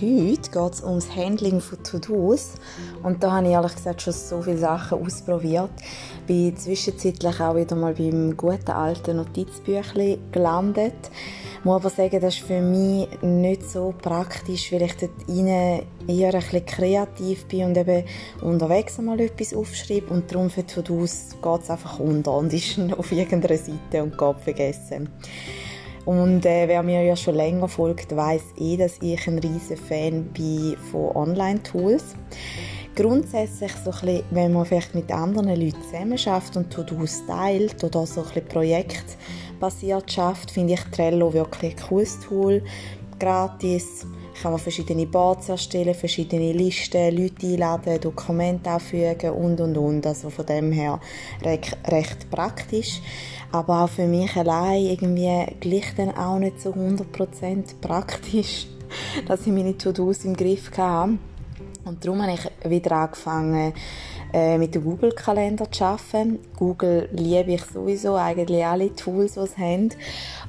Heute geht es ums Handling von To-Dos. Und da habe ich ehrlich gesagt schon so viele Sachen ausprobiert. Bin zwischenzeitlich auch wieder mal beim guten alten Notizbüchlein gelandet. Ich muss aber sagen, das ist für mich nicht so praktisch, weil ich dort eher ein bisschen kreativ bin und eben unterwegs einmal etwas aufschreibe und darum für To-Dos geht es einfach unter und ist auf irgendeiner Seite und geht vergessen. Und äh, wer mir ja schon länger folgt, weiß eh, dass ich ein riesen Fan bin von Online-Tools. Grundsätzlich, so bisschen, wenn man vielleicht mit anderen Leuten zusammenarbeitet und To-Dos teilt oder so ein bisschen projektbasiert schafft, finde ich Trello wirklich ein cooles Tool. Gratis, kann man verschiedene Boards erstellen, verschiedene Listen, Leute einladen, Dokumente anfügen und und und. Also von dem her recht, recht praktisch. Aber auch für mich allein irgendwie gleich dann auch nicht so 100% praktisch, dass ich meine To-Dos im Griff habe. Und darum habe ich wieder angefangen, äh, mit dem Google-Kalender zu arbeiten. Google liebe ich sowieso, eigentlich alle Tools, die es haben.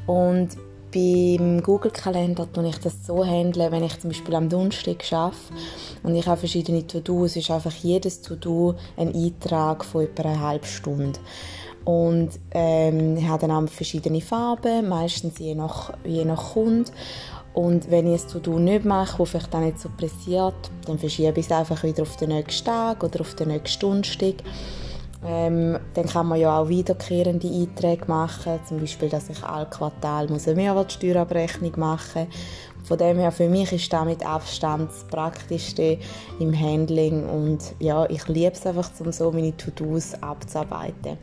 Und beim Google-Kalender tue ich das so handeln, wenn ich zum Beispiel am Donnerstag arbeite und ich habe verschiedene To-Dos, ist einfach jedes To-Do ein Eintrag von etwa einer halben Stunde. Und ähm, ich habe dann auch verschiedene Farben, meistens je nach, je nach Kunde. Und wenn ich ein To-Do nicht mache, das vielleicht dann nicht so pressiert, dann verschiebe ich es einfach wieder auf den nächsten Tag oder auf den nächsten Donnerstag. Ähm, dann kann man ja auch wiederkehrende Einträge machen, zum Beispiel, dass ich alle Quartal muss eine Mehrwertsteuerabrechnung machen muss. Von dem her, für mich ist das mit Abstand das Praktischste im Handling und ja, ich liebe es einfach, um so meine To-Dos abzuarbeiten.